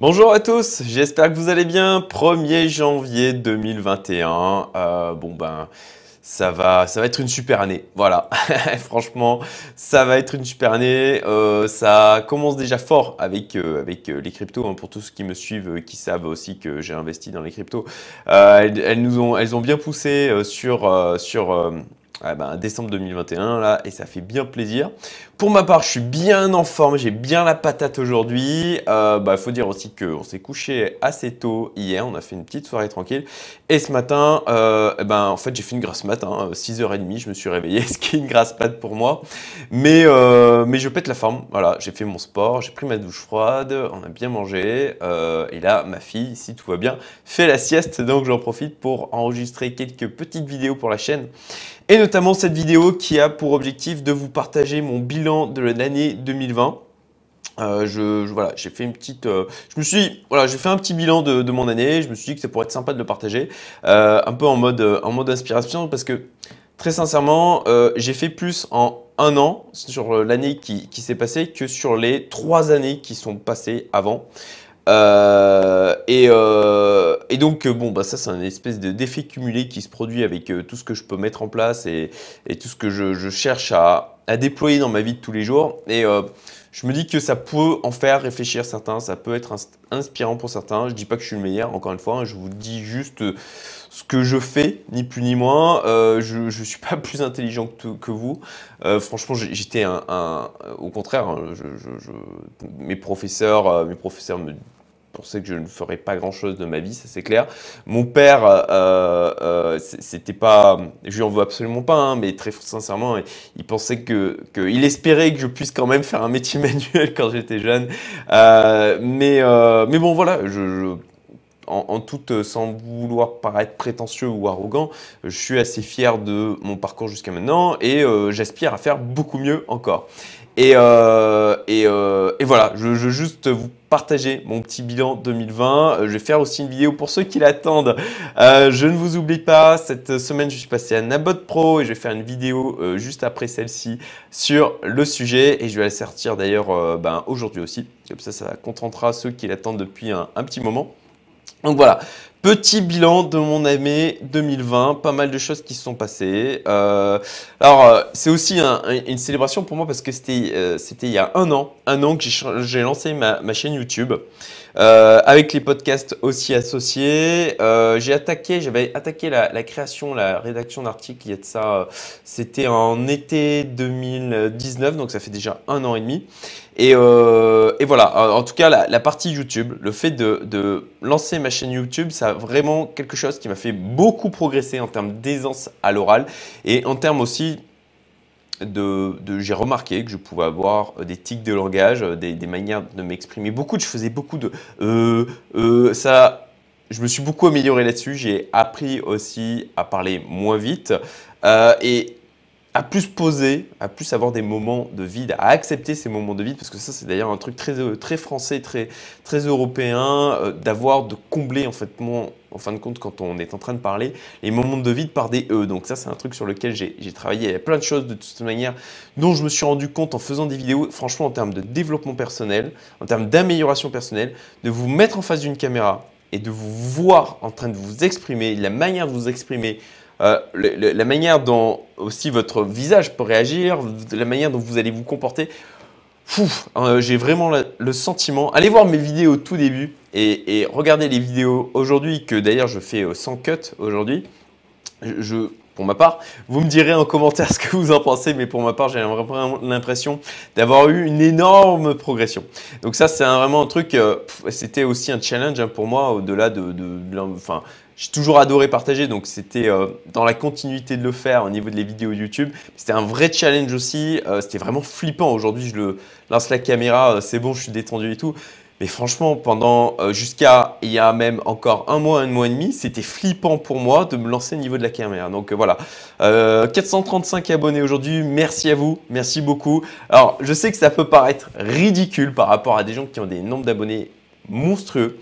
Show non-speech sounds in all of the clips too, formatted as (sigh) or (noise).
Bonjour à tous, j'espère que vous allez bien. 1er janvier 2021. Euh, bon ben, ça va, ça va être une super année. Voilà, (laughs) franchement, ça va être une super année. Euh, ça commence déjà fort avec, euh, les cryptos. Hein, pour tous ceux qui me suivent, qui savent aussi que j'ai investi dans les cryptos, elles, ont, bien poussé sur, sur ah ben, décembre 2021 là et ça fait bien plaisir. Pour ma part, je suis bien en forme, j'ai bien la patate aujourd'hui. Il euh, bah, faut dire aussi qu'on s'est couché assez tôt hier, on a fait une petite soirée tranquille. Et ce matin, euh, eh ben, en fait, j'ai fait une grasse mat, 6h30, hein, je me suis réveillé, (laughs) ce qui est une grasse mat pour moi. Mais, euh, mais je pète la forme, voilà, j'ai fait mon sport, j'ai pris ma douche froide, on a bien mangé. et là, ma fille, si tout va bien, fait la sieste, donc j'en profite pour enregistrer quelques petites vidéos pour la chaîne. Et notamment cette vidéo qui a pour objectif de vous partager mon bilan de l'année 2020. Euh, je, voilà, j'ai fait une petite, euh, je me suis, voilà, j'ai fait un petit bilan de, mon année. Je me suis dit que ça pourrait être sympa de le partager, euh, un peu en mode, en mode inspiration, parce que très sincèrement, j'ai fait plus en un an sur l'année qui, s'est passée que sur les trois années qui sont passées avant. Et, donc, bon, bah, ça, c'est un espèce d'effet cumulé qui se produit avec tout ce que je peux mettre en place et, tout ce que je, cherche à, déployer dans ma vie de tous les jours. Et je me dis que ça peut en faire réfléchir certains, ça peut être inspirant pour certains. Je dis pas que je suis le meilleur, encore une fois, hein, je vous dis juste ce que je fais, ni plus ni moins. Euh, je ne suis (laughs) pas plus intelligent que, vous. Euh, franchement, j'étais un, Au contraire, hein, mes professeurs, euh, mes professeurs me pensaient que je ne ferais pas grand-chose de ma vie, ça c'est clair. Mon père, c'était pas... Je lui en veux absolument pas, hein, mais très sincèrement, il pensait que... il espérait que je puisse quand même faire un métier (laughs) manuel quand j'étais jeune. mais, mais bon, voilà, je en, toute, euh, sans vouloir paraître prétentieux ou arrogant, je suis assez fier de mon parcours jusqu'à maintenant et euh, j'aspire à faire beaucoup mieux encore. Et, euh, voilà, je, veux juste vous partager mon petit bilan 2020. Je vais faire aussi une vidéo pour ceux qui l'attendent. je ne vous oublie pas, cette semaine, je suis passé à Nabot Pro et je vais faire une vidéo juste après celle-ci sur le sujet et je vais la sortir d'ailleurs ben, aujourd'hui aussi. Comme ça, ça contentera ceux qui l'attendent depuis un petit moment. Donc voilà, petit bilan de mon année 2020, pas mal de choses qui se sont passées. Euh, alors euh, c'est aussi une célébration pour moi parce que c'était euh, il y a un an, un an que j'ai lancé ma, chaîne YouTube. Avec les podcasts aussi associés, j'ai attaqué, j'avais attaqué la, création, la rédaction d'articles il y a de ça, c'était en été 2019, donc ça fait déjà un an et demi. Euh, et, voilà, en tout cas, la, partie YouTube, le fait de, lancer ma chaîne YouTube, ça a vraiment quelque chose qui m'a fait beaucoup progresser en termes d'aisance à l'oral et en termes aussi de, j'ai remarqué que je pouvais avoir des tics de langage, des, manières de m'exprimer. Beaucoup, je faisais beaucoup de euh, euh, ça. Je me suis beaucoup amélioré là-dessus. J'ai appris aussi à parler moins vite. et à plus poser, à plus avoir des moments de vide, à accepter ces moments de vide, parce que ça c'est d'ailleurs un truc très, euh, très français, très, très européen, euh, d'avoir, de combler en fait, mon, en fin de compte quand on est en train de parler, les moments de vide par des E. Donc ça c'est un truc sur lequel j'ai travaillé, il y a plein de choses de toute manière dont je me suis rendu compte en faisant des vidéos, franchement en termes de développement personnel, en termes d'amélioration personnelle, de vous mettre en face d'une caméra et de vous voir en train de vous exprimer, la manière de vous exprimer, euh, la manière dont aussi votre visage peut réagir, la manière dont vous allez vous comporter. Hein, j'ai vraiment le sentiment. Allez voir mes vidéos au tout début et, regardez les vidéos aujourd'hui, que d'ailleurs je fais euh, sans cut aujourd'hui. Je, pour ma part, vous me direz en commentaire (laughs) ce que vous en pensez, mais pour ma part, j'ai vraiment l'impression d'avoir eu une énorme progression. Donc ça, c'est vraiment un truc, euh, c'était aussi un challenge hein, pour moi, au-delà de, de, enfin, j'ai toujours adoré partager, donc c'était euh, dans la continuité de le faire au niveau de les vidéos YouTube. C'était un vrai challenge aussi, euh, c'était vraiment flippant. Aujourd'hui, je le lance la caméra, euh, c'est bon, je suis détendu et tout. Mais franchement, pendant jusqu'à il y a même encore un mois, un mois et demi, c'était flippant pour moi de me lancer au niveau de la caméra. Donc voilà, 435 abonnés aujourd'hui, merci à vous, merci beaucoup. Alors je sais que ça peut paraître ridicule par rapport à des gens qui ont des nombres d'abonnés monstrueux.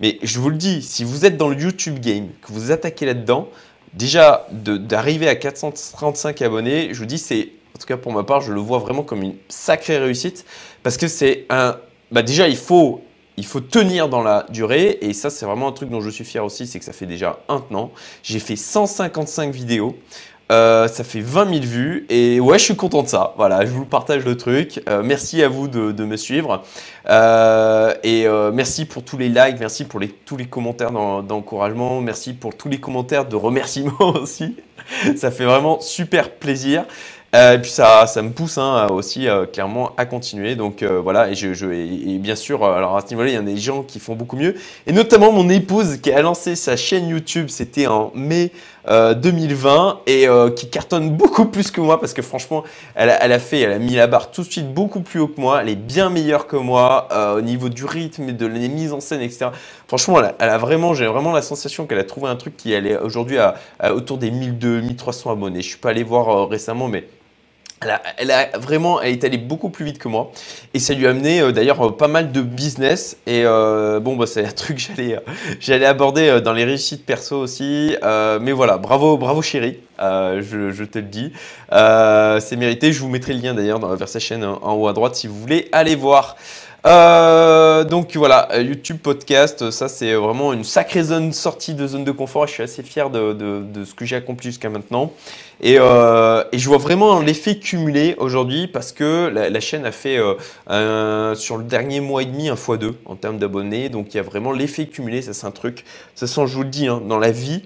Mais je vous le dis, si vous êtes dans le YouTube game, que vous attaquez là-dedans, déjà d'arriver à 435 abonnés, je vous dis, c'est, en tout cas pour ma part, je le vois vraiment comme une sacrée réussite parce que c'est un. Bah déjà, il faut il faut tenir dans la durée. Et ça, c'est vraiment un truc dont je suis fier aussi, c'est que ça fait déjà un an. J'ai fait 155 vidéos. Euh, ça fait 20 000 vues et ouais, je suis content de ça. Voilà, je vous partage le truc. Euh, merci à vous de, me suivre euh, et merci pour tous les likes, merci pour tous les commentaires d'encouragement, merci pour tous les commentaires de remerciements (laughs) aussi. ça fait vraiment super plaisir. Euh, et puis ça, me pousse hein, aussi euh, clairement à continuer. Donc euh, voilà, et, je, bien sûr, alors à ce niveau-là, il y a des gens qui font beaucoup mieux. Et notamment mon épouse qui a lancé sa chaîne YouTube, c'était en mai 2020 et qui cartonne beaucoup plus que moi parce que franchement, elle a, elle a, fait, elle a mis la barre tout de suite beaucoup plus haut que moi. Elle est bien meilleure que moi au niveau du rythme et de la mise en scène, etc. Franchement, elle a, vraiment, j'ai vraiment la sensation qu'elle a trouvé un truc qui est aujourd'hui à, autour des 1200, 1300 abonnés. Je suis pas allé voir récemment, mais elle a, vraiment, elle est allée beaucoup plus vite que moi. Et ça lui a amené euh, d'ailleurs euh, pas mal de business. Et euh, bon bah c'est un (laughs) truc que j'allais j'allais aborder dans les réussites perso aussi. Mais voilà bravo bravo chérie. Je, te le dis. C'est mérité. Je vous mettrai le lien d'ailleurs vers sa chaîne en haut à droite si vous voulez aller voir donc voilà, YouTube podcast, ça c'est vraiment une sacrée zone sortie de zone de confort. Je suis assez fier de, de ce que j'ai accompli jusqu'à maintenant. Euh, et, je vois vraiment l'effet cumulé aujourd'hui parce que la, chaîne a fait euh, sur le dernier mois et demi un x2 en termes d'abonnés. Donc il y a vraiment l'effet cumulé. Ça, c'est un truc, ça sent, je vous le dis, hein, dans la vie,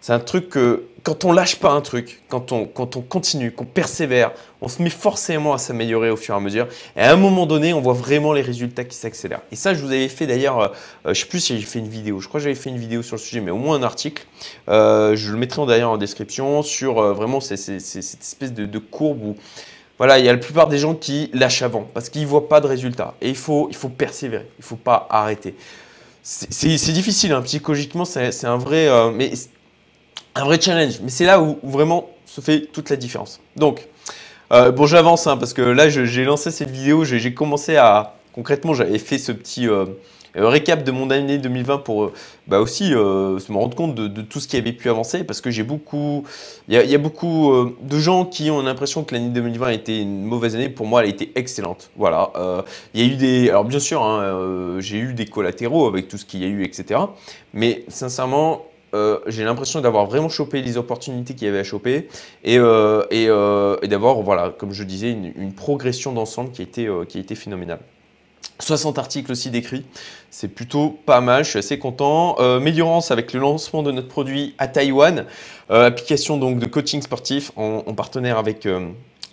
c'est un truc que quand on lâche pas un truc, quand on, quand on continue, qu'on persévère, on se met forcément à s'améliorer au fur et à mesure. Et à un moment donné, on voit vraiment les résultats qui s'accélèrent. Et ça, je vous avais fait d'ailleurs, euh, je sais plus si j'ai fait une vidéo, je crois que j'avais fait une vidéo sur le sujet, mais au moins un article. Euh, je le mettrai d'ailleurs en description sur euh, vraiment cette espèce de, courbe où voilà, il y a la plupart des gens qui lâchent avant parce qu'ils ne voient pas de résultats. Et il faut, il faut persévérer, il ne faut pas arrêter. C'est difficile, hein. psychologiquement, c'est un vrai. mais un vrai challenge. Mais c'est là où, vraiment se fait toute la différence. Donc, euh, bon, j'avance hein, parce que là, j'ai lancé cette vidéo, j'ai commencé à. Concrètement, j'avais fait ce petit euh, euh, récap de mon année 2020 pour bah aussi me rendre compte de, tout ce qui avait pu avancer parce que j'ai beaucoup. Il y, a beaucoup de gens qui ont l'impression que l'année 2020 a été une mauvaise année. Pour moi, elle a été excellente. Voilà. il y a eu des. Alors, bien sûr, hein, j'ai eu des collatéraux avec tout ce qu'il y a eu, etc. Mais sincèrement, euh, j'ai l'impression d'avoir vraiment chopé les opportunités qu'il y avait à choper et, euh, euh, d'avoir, voilà, comme je disais, une, progression d'ensemble qui, a été, qui a été phénoménale. 60 articles aussi décrits, c'est plutôt pas mal, je suis assez content. Euh, Méliorance avec le lancement de notre produit à Taïwan, application donc de coaching sportif en, en partenaire avec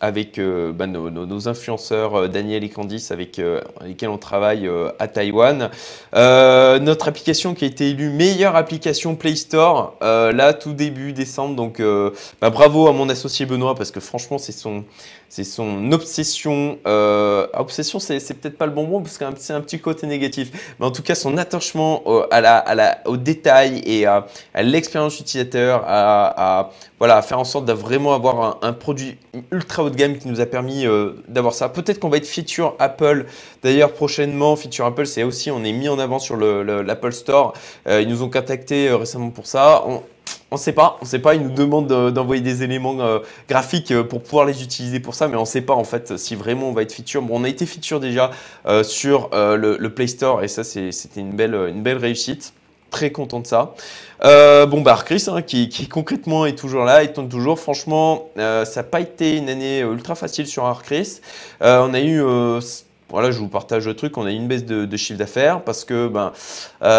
avec euh, bah, nos, influenceurs euh, Daniel et Candice avec euh, lesquels on travaille à Taïwan. notre application qui a été élue meilleure application Play Store là tout début décembre. Donc bah, bravo à mon associé Benoît parce que franchement c'est son c'est son obsession. obsession, c'est, peut-être pas le bon mot parce que c'est un petit côté négatif, mais en tout cas son attachement la, à au détail et à, l'expérience utilisateur, à, voilà, faire en sorte de vraiment un, produit ultra de gamme qui nous a permis euh, d'avoir ça. Peut-être qu'on va être feature Apple. D'ailleurs, prochainement, feature Apple, c'est aussi, on est mis en avant sur l'Apple Store. Euh, ils nous ont contacté euh, récemment pour ça. Ne sait pas, on sait pas. Ils nous demandent d'envoyer des éléments graphiques pour pouvoir les utiliser pour ça, mais on ne sait pas en fait si vraiment on va être feature. Bon, on a été feature déjà sur le, Play Store et ça, c'était une belle, réussite très content de ça. Euh, bon, bah, Chris, hein, qui, concrètement est toujours là, il tourne toujours. Franchement, euh, ça n'a pas été une année ultra facile sur Arcris. Euh, on a eu voilà, je vous partage le truc, on a eu une baisse de, chiffre d'affaires parce que ben,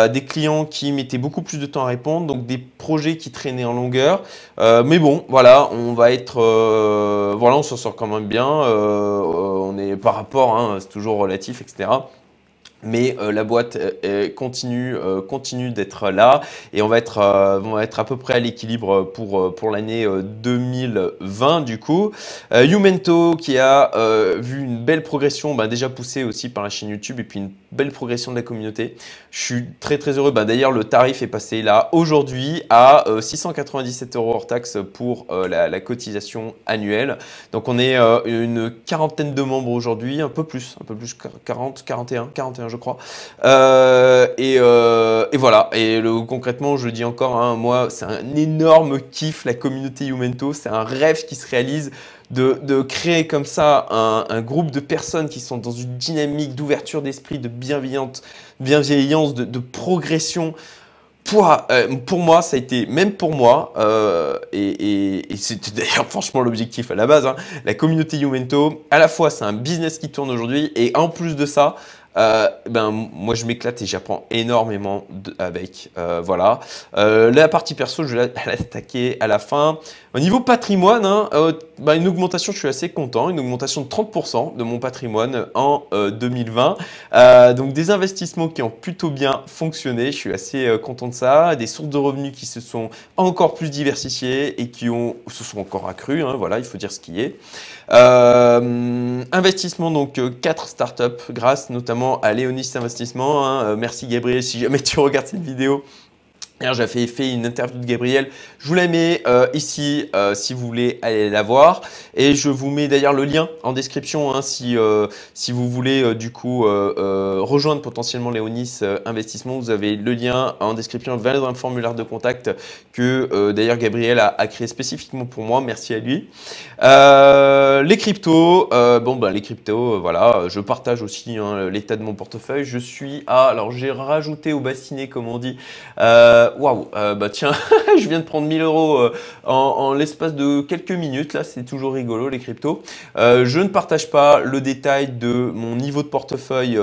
des clients qui mettaient beaucoup plus de temps à répondre, donc des projets qui traînaient en longueur. mais bon, voilà, on va être, voilà, on s'en sort quand même bien. on est par rapport, hein, c'est toujours relatif, etc mais euh, la boîte euh, continue, euh, continue d'être là et on va être, à peu près à l'équilibre pour, l'année 2020 du coup. Youmento qui a vu une belle progression, bah, déjà poussée aussi par la chaîne YouTube et puis une belle progression de la communauté. Je suis très très heureux. Bah, D'ailleurs le tarif est passé là aujourd'hui à 697 euros hors taxe pour la, la, cotisation annuelle. Donc on est une quarantaine de membres aujourd'hui, un peu plus, un peu plus 40, 41, 41 je crois. Euh, euh, et, voilà. Et concrètement, je dis encore, hein, moi, c'est un énorme kiff la communauté Youmento. C'est un rêve qui se réalise de, créer comme ça un, groupe de personnes qui sont dans une dynamique d'ouverture d'esprit, de bienveillance, bienveillance de, progression. Pour, euh, pour, moi, ça a été, même pour moi, euh, et, c'était (laughs) d'ailleurs franchement l'objectif à la base, hein, la communauté Youmento, à la fois c'est un business qui tourne aujourd'hui, et en plus de ça, euh, ben, moi, je m'éclate et j'apprends énormément avec. Voilà. La partie perso, je vais l'attaquer (laughs) à la fin. Au niveau patrimoine, hein, ben, une augmentation, je suis assez content. Une augmentation de 30% de mon patrimoine en 2020. donc, des investissements qui ont plutôt bien fonctionné. Je suis assez content de ça. Des sources de revenus qui se sont encore plus diversifiées et qui ont, se sont encore accrues. Hein, voilà, il faut dire ce qui est. investissement, donc, 4 startups grâce notamment à Léonis Investissement. Hein. Euh, merci Gabriel si jamais tu regardes cette vidéo. J'ai fait une interview de Gabriel. Je vous la mets euh, ici euh, si vous voulez aller la voir. Et je vous mets d'ailleurs le lien en description hein, si, euh, si vous voulez du coup rejoindre potentiellement Léonis Investissement. Vous avez le lien en description. Dans le formulaire de contact que d'ailleurs Gabriel a, créé spécifiquement pour moi. Merci à lui. les cryptos. bon, ben, les cryptos, voilà. Je partage aussi hein, l'état de mon portefeuille. Je suis à. Alors, j'ai rajouté au bassinet, comme on dit. Euh, waouh, euh, bah tiens, (laughs) je viens de prendre 1000 euros euh, en, l'espace de quelques minutes. Là, c'est toujours rigolo les cryptos. je ne partage pas le détail de mon niveau de portefeuille.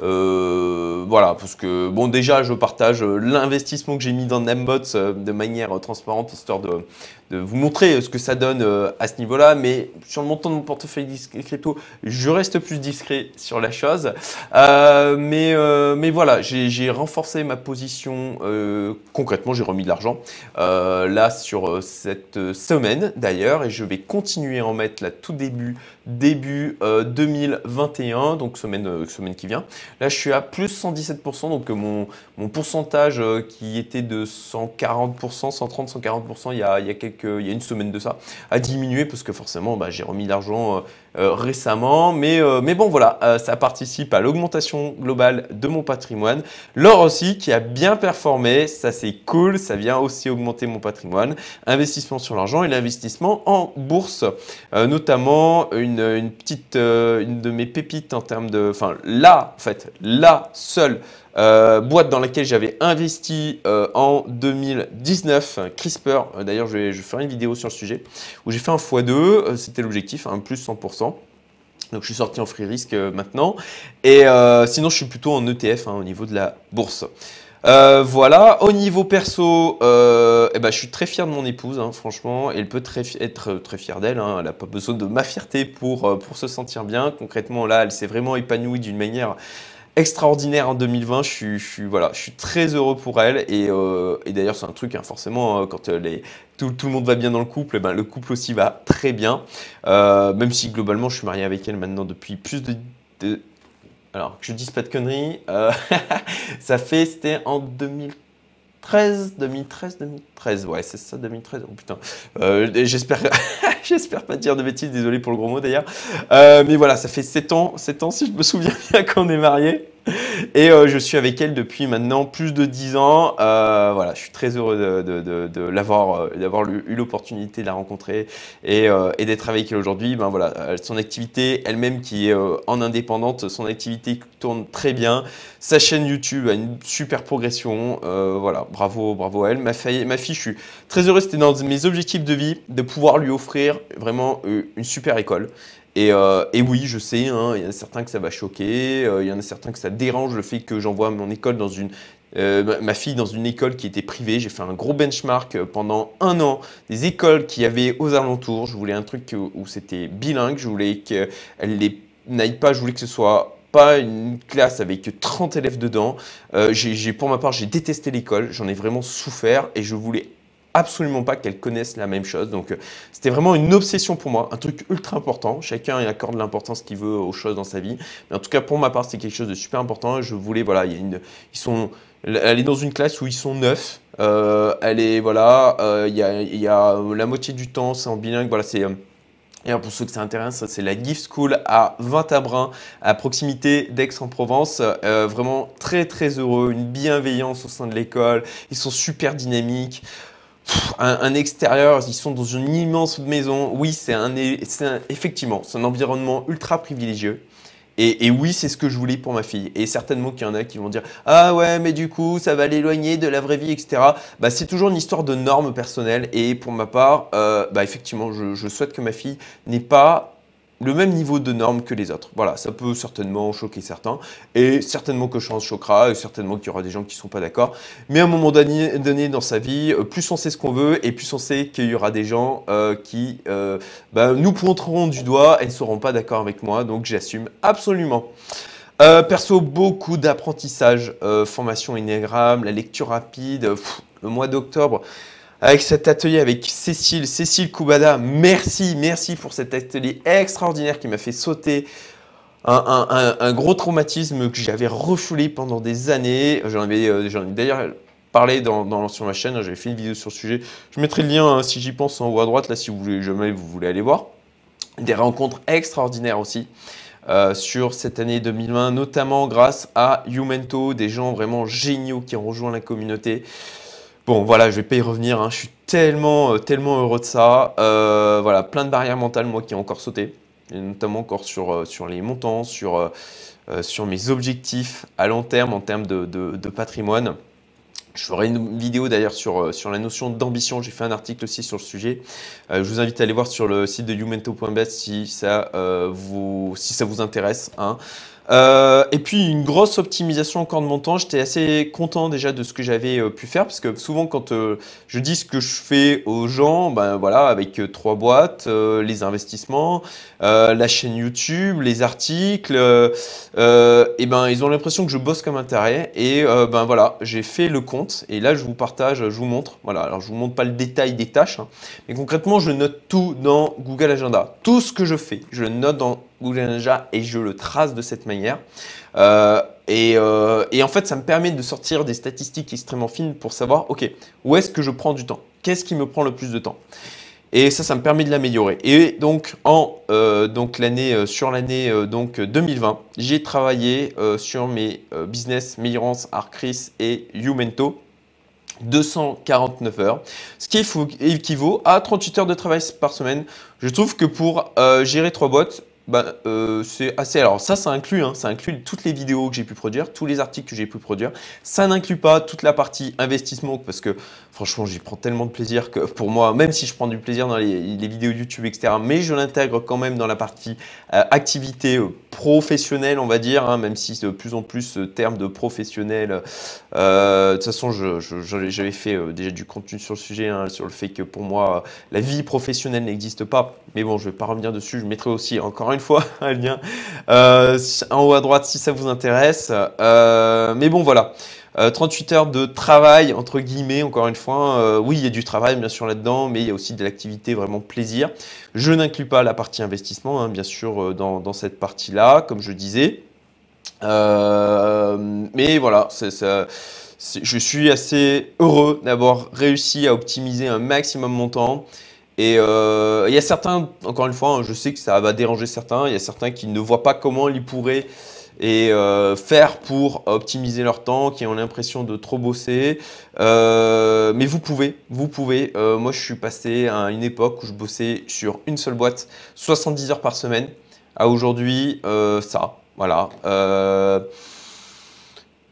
voilà, parce que bon, déjà, je partage l'investissement que j'ai mis dans Nambots de manière transparente, histoire de, de vous montrer ce que ça donne euh, à ce niveau-là. Mais sur le montant de mon portefeuille crypto, je reste plus discret sur la chose. Euh, mais, euh, mais voilà, j'ai renforcé ma position. concrètement, j'ai remis de l'argent là sur cette semaine d'ailleurs. Et je vais continuer à en mettre là tout début début 2021, donc semaine, semaine qui vient. Là, je suis à plus 117%, donc mon, mon pourcentage qui était de 140%, 130%, 140% il y a, il y a quelques il y a une semaine de ça, a diminué parce que forcément bah, j'ai remis l'argent euh, euh, récemment. Mais, euh, mais bon voilà, ça participe à l'augmentation globale de mon patrimoine. L'or aussi qui a bien performé, ça c'est cool, ça vient aussi augmenter mon patrimoine. Investissement sur l'argent et l'investissement en bourse, notamment une, une petite, une de mes pépites en termes de, enfin là en fait, la seule euh, boîte dans laquelle j'avais investi euh, en 2019, CRISPR. Euh, d'ailleurs, je vais, faire une vidéo sur le sujet où j'ai fait un x2, c'était l'objectif, un plus 100%. Donc je suis sorti en free risk maintenant. Et sinon, je suis plutôt en ETF hein, au niveau de la bourse. voilà, au niveau perso, eh ben, je suis très fier de mon épouse, hein, franchement. Elle peut être très fière d'elle. Hein. elle n'a pas besoin de ma fierté pour se sentir bien. Concrètement, là, elle s'est vraiment épanouie d'une manière extraordinaire en 2020. Je suis, voilà, je suis très heureux pour elle. Et, euh, d'ailleurs, c'est un truc, hein, forcément, euh, quand euh, tout, le monde va bien dans le couple, ben, le couple aussi va très bien. même si globalement, je suis marié avec elle maintenant depuis plus de. alors, que je dise pas de conneries, (laughs) ça fait, c'était en 2013, 2013, 2013, ouais, c'est ça, 2013. Oh putain, j'espère, (laughs) j'espère pas dire de bêtises, désolé pour le gros mot d'ailleurs. mais voilà, ça fait 7 ans, 7 ans si je me souviens bien qu'on est mariés. (laughs) Et euh, je suis avec elle depuis maintenant plus de 10 ans. Euh, voilà, je suis très heureux de, l'avoir, euh, d'avoir eu l'opportunité de la rencontrer et, d'être avec elle aujourd'hui. Ben voilà, son activité elle-même qui est en indépendante, son activité tourne très bien. Sa chaîne YouTube a une super progression. voilà, bravo, bravo à elle. Ma fille, ma fille, je suis très heureux. C'était dans mes objectifs de vie de pouvoir lui offrir vraiment une super école. Euh, et, oui, je sais, hein, il y en a certains que ça va choquer, euh, il y en a certains que ça dérange le fait que j'envoie mon école dans une, euh, ma fille dans une école qui était privée. J'ai fait un gros benchmark pendant un an des écoles qu'il y avait aux alentours. Je voulais un truc où c'était bilingue, je voulais qu'elle n'aille pas, je voulais que ce soit pas une classe avec 30 élèves dedans. pour ma part, j'ai détesté l'école, j'en ai vraiment souffert et je voulais absolument pas qu'elles connaissent la même chose. Donc, euh, c'était vraiment une obsession pour moi, un truc ultra important. Chacun y accorde l'importance qu'il veut aux choses dans sa vie. Mais en tout cas, pour ma part, c'est quelque chose de super important. Je voulais, voilà, il y a une, ils sont, elle est dans une classe où ils sont neuf. Euh, elle est, voilà, euh, il, y a, il y a la moitié du temps, c'est en bilingue. Voilà, c'est. Et pour ceux que ça intéresse, c'est la Gift School à Vintabrin, à proximité d'Aix-en-Provence. vraiment très très heureux, une bienveillance au sein de l'école. Ils sont super dynamiques. Un, extérieur, ils sont dans une immense maison. Oui, c'est un, effectivement, c'est un environnement ultra privilégieux. Et, oui, c'est ce que je voulais pour ma fille. Et certainement qu'il y en a qui vont dire Ah ouais, mais du coup, ça va l'éloigner de la vraie vie, etc. Bah, c'est toujours une histoire de normes personnelles. Et pour ma part, euh, bah, effectivement, je, je souhaite que ma fille n'ait pas le même niveau de normes que les autres. Voilà, ça peut certainement choquer certains, et certainement que je choquera, et certainement qu'il y aura des gens qui ne sont pas d'accord. Mais à un moment donné, dans sa vie, euh, plus on sait ce qu'on veut, et plus on sait qu'il y aura des gens euh, qui euh, bah, nous pointeront du doigt et ne seront pas d'accord avec moi, donc j'assume absolument. perso, beaucoup d'apprentissage, formation Enneagram, la lecture rapide, le mois d'octobre avec cet atelier avec Cécile, Cécile Koubada. Merci, merci pour cet atelier extraordinaire qui m'a fait sauter un, gros traumatisme que j'avais refoulé pendant des années. J'en ai, euh, ai d'ailleurs parlé sur ma chaîne, j'avais fait une vidéo sur le sujet. Je mettrai le lien hein, si j'y pense en haut à droite, là si vous voulez, jamais vous voulez aller voir. Des rencontres extraordinaires aussi. Euh, sur cette année 2020, notamment grâce à Youmento, des gens vraiment géniaux qui ont rejoint la communauté. Bon, voilà, je vais pas y revenir. Hein. Je suis tellement, euh, tellement heureux de ça. Euh, voilà, plein de barrières mentales, moi, qui ont encore sauté. Et notamment encore sur, euh, les montants, sur, mes objectifs à long terme en termes de, patrimoine. Je ferai une vidéo d'ailleurs sur, sur la notion d'ambition. J'ai fait un article aussi sur le sujet. je vous invite à aller voir sur le site de youmento.bet si, ça, vous, si ça vous intéresse. Hein. Euh, et puis une grosse optimisation encore de mon temps. J'étais assez content déjà de ce que j'avais euh, pu faire parce que souvent quand euh, je dis ce que je fais aux gens, ben voilà, avec trois boîtes, les investissements, la chaîne YouTube, les articles, et ben ils ont l'impression que je bosse comme un taré. Et ben voilà, j'ai fait le compte et là je vous partage, je vous montre. Voilà, alors je vous montre pas le détail des tâches, hein, mais concrètement je note tout dans Google Agenda, tout ce que je fais, je le note dans Google et je le trace de cette manière. Euh, euh, et, en fait, ça me permet de sortir des statistiques extrêmement fines pour savoir, OK, où est-ce que je prends du temps? Qu'est-ce qui me prend le plus de temps? Et ça, ça me permet de l'améliorer. Et donc, en, euh, donc l'année, sur l'année donc 2020, j'ai travaillé sur mes business Meillance, Arcris et Youmento. 249 heures, ce qui équivaut à 38 heures de travail par semaine. Je trouve que pour gérer trois boîtes, bah, euh, c'est assez. Alors, ça, ça inclut, hein, ça inclut toutes les vidéos que j'ai pu produire, tous les articles que j'ai pu produire. Ça n'inclut pas toute la partie investissement parce que franchement, j'y prends tellement de plaisir que pour moi, même si je prends du plaisir dans les, vidéos YouTube, etc., mais je l'intègre quand même dans la partie euh, activité euh, professionnelle, on va dire, hein, même si de plus en plus ce terme de professionnel. de toute façon, j'avais fait déjà du contenu sur le sujet, hein, sur le fait que pour moi, la vie professionnelle n'existe pas. Mais bon, je ne vais pas revenir dessus. Je mettrai aussi encore une fois (laughs) un lien euh, en haut à droite si ça vous intéresse. Euh, mais bon, voilà. 38 euh, heures de travail, entre guillemets, encore une fois. oui, il y a du travail, bien sûr, là-dedans, mais il y a aussi de l'activité vraiment plaisir. Je n'inclus pas la partie investissement, hein, bien sûr, dans, cette partie-là, comme je disais. mais voilà, je suis assez heureux d'avoir réussi à optimiser un maximum mon temps. Et euh, il y a certains, encore une fois, hein, je sais que ça va déranger certains, il y a certains qui ne voient pas comment ils pourraient euh, faire pour optimiser leur temps, qui ont l'impression de trop bosser. Euh, mais vous pouvez, vous pouvez. moi, je suis passé à une époque où je bossais sur une seule boîte, 70 heures par semaine. À aujourd'hui, ça, voilà.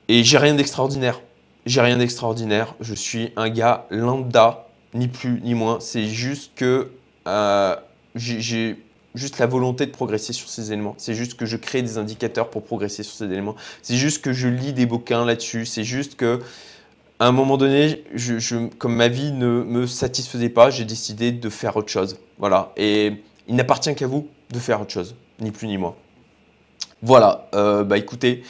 et j'ai rien d'extraordinaire. J'ai rien d'extraordinaire. Je suis un gars lambda ni plus ni moins. C'est juste que euh, j'ai juste la volonté de progresser sur ces éléments. C'est juste que je crée des indicateurs pour progresser sur ces éléments. C'est juste que je lis des bouquins là-dessus. C'est juste que à un moment donné, comme ma vie ne me satisfaisait pas, j'ai décidé de faire autre chose. Voilà. Et il n'appartient qu'à vous de faire autre chose, ni plus ni moins. Voilà. Euh, bah écoutez.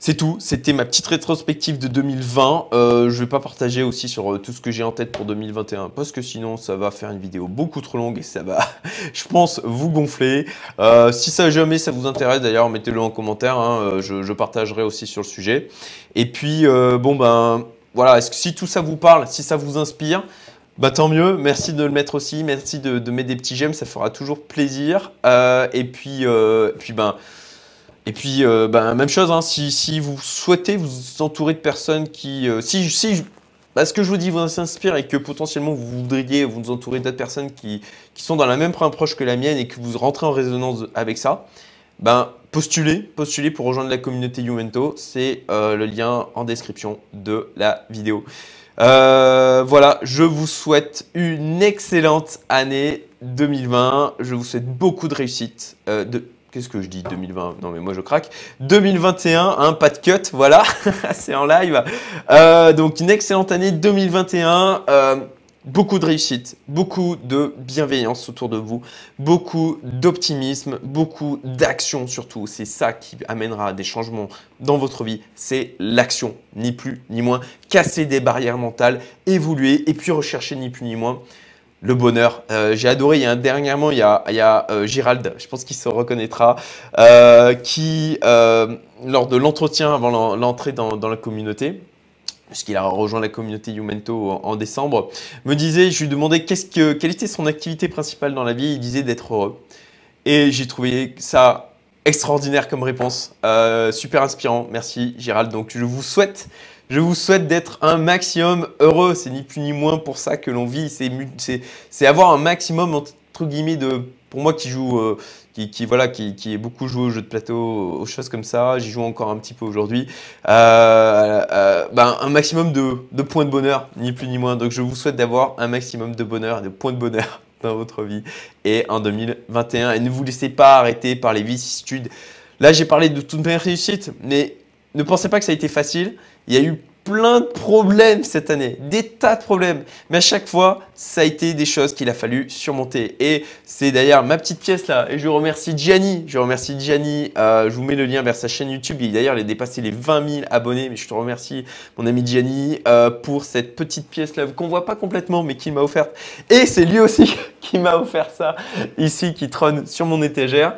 C'est tout, c'était ma petite rétrospective de 2020. Euh, je ne vais pas partager aussi sur euh, tout ce que j'ai en tête pour 2021 parce que sinon ça va faire une vidéo beaucoup trop longue et ça va, (laughs) je pense, vous gonfler. Euh, si ça jamais ça vous intéresse d'ailleurs, mettez-le en commentaire, hein, je, partagerai aussi sur le sujet. Et puis, bon ben voilà, est-ce que si tout ça vous parle, si ça vous inspire, bah tant mieux, merci de le mettre aussi, merci de, mettre des petits j'aime, ça fera toujours plaisir. et puis, puis ben et puis, euh, ben, même chose, hein, si, vous souhaitez vous entourer de personnes qui... Euh, si, si bah, ce que je vous dis vous inspire et que potentiellement vous voudriez vous entourer d'autres personnes qui, qui, sont dans la même approche que la mienne et que vous rentrez en résonance avec ça, ben, postulez, postulez pour rejoindre la communauté Youmento. C'est euh, le lien en description de la vidéo. Voilà, je vous souhaite une excellente année 2020. Je vous souhaite beaucoup de réussite. Qu'est-ce que je dis 2020 Non mais moi je craque. 2021, hein, pas de cut, voilà, (laughs) c'est en live. donc une excellente année 2021 beaucoup de réussite, beaucoup de bienveillance autour de vous, beaucoup d'optimisme, beaucoup d'action surtout. C'est ça qui amènera des changements dans votre vie. C'est l'action, ni plus ni moins. Casser des barrières mentales, évoluer et puis rechercher ni plus ni moins le bonheur. Euh, j'ai adoré, il y a dernièrement, il y a, euh, Gérald, je pense qu'il se reconnaîtra, euh, qui, lors de l'entretien avant l'entrée dans, la communauté, puisqu'il a rejoint la communauté Youmento en, décembre, me disait, je lui demandais que, quelle était son activité principale dans la vie, il disait d'être heureux. Et j'ai trouvé ça extraordinaire comme réponse, super inspirant, merci Gérald. Donc je vous souhaite, je vous souhaite d'être un maximum heureux, c'est ni plus ni moins pour ça que l'on vit, c'est avoir un maximum entre guillemets de, pour moi qui joue... Euh, qui, voilà, qui, qui, est beaucoup joué aux jeux de plateau, aux choses comme ça. J'y joue encore un petit peu aujourd'hui. Euh, euh, ben, un maximum de, points de bonheur, ni plus ni moins. Donc je vous souhaite d'avoir un maximum de bonheur de points de bonheur (laughs) dans votre vie et en 2021. Et ne vous laissez pas arrêter par les vicissitudes. Là, j'ai parlé de toutes mes réussites, mais ne pensez pas que ça a été facile. Il y a eu plein de problèmes cette année, des tas de problèmes. Mais à chaque fois, ça a été des choses qu'il a fallu surmonter. Et c'est d'ailleurs ma petite pièce là. Et je remercie Gianni. Je remercie Gianni. Euh, je vous mets le lien vers sa chaîne YouTube. D'ailleurs, il a dépassé les 20 000 abonnés. Mais je te remercie, mon ami Gianni, euh, pour cette petite pièce là qu'on voit pas complètement, mais qu'il m'a offerte. Et c'est lui aussi (laughs) qui m'a offert ça ici, qui trône sur mon étagère.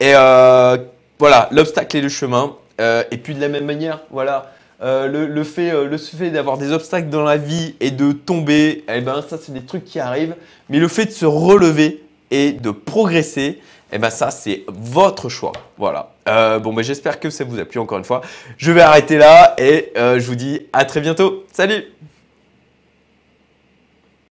Et euh, voilà, l'obstacle est le chemin. Et puis de la même manière, voilà. Euh, le, fait, euh, fait d'avoir des obstacles dans la vie et de tomber, eh ben, ça, c'est des trucs qui arrivent. Mais le fait de se relever et de progresser, eh ben, ça, c'est votre choix. Voilà. Euh, bon, ben, j'espère que ça vous a plu encore une fois. Je vais arrêter là et je vous dis à très bientôt. Salut